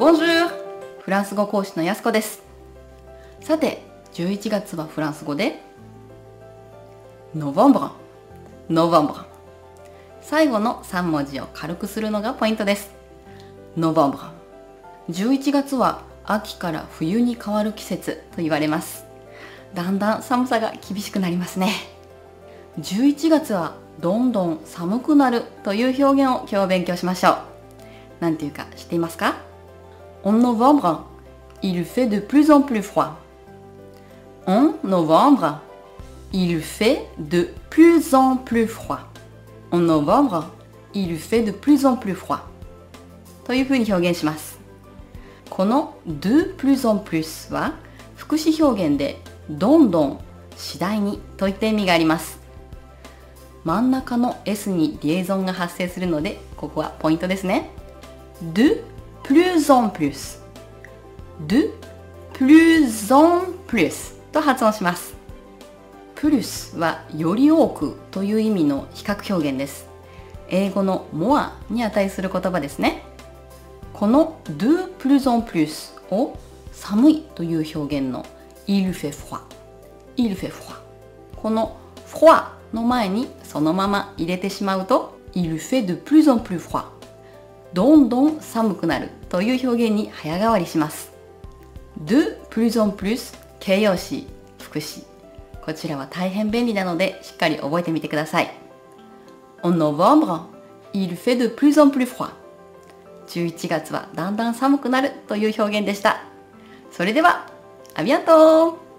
Bonjour! フランス語講師のやすこです。さて、11月はフランス語で Novembre, Novembre 最後の3文字を軽くするのがポイントです。Novembre 11月は秋から冬に変わる季節と言われます。だんだん寒さが厳しくなりますね。11月はどんどん寒くなるという表現を今日勉強しましょう。なんていうか知っていますか？En novembre, il fait de plus en plus froid. En novembre, il fait de plus en plus froid. En novembre, il fait de plus en plus froid. というふうに表現します。この de plus en plus は副詞表現でどんどん次第にといった意味があります。真ん中の S にリエゾンが発生するのでここはポイントですね。de plus en plus de plus en plus と発音します。プルスはより多くという意味の比較表現です。英語の more に値する言葉ですね。この de plus en plus を寒いという表現の il fait froid il fait froid この froid の前にそのまま入れてしまうと il fait de plus en plus froid どんどん寒くなるという表現に早変わりします。De plus en plus 形容詞副詞こちらは大変便利なのでしっかり覚えてみてください。En novembre, il fait de plus en plus froid. 11月はだんだん寒くなるという表現でした。それでは、ありがとう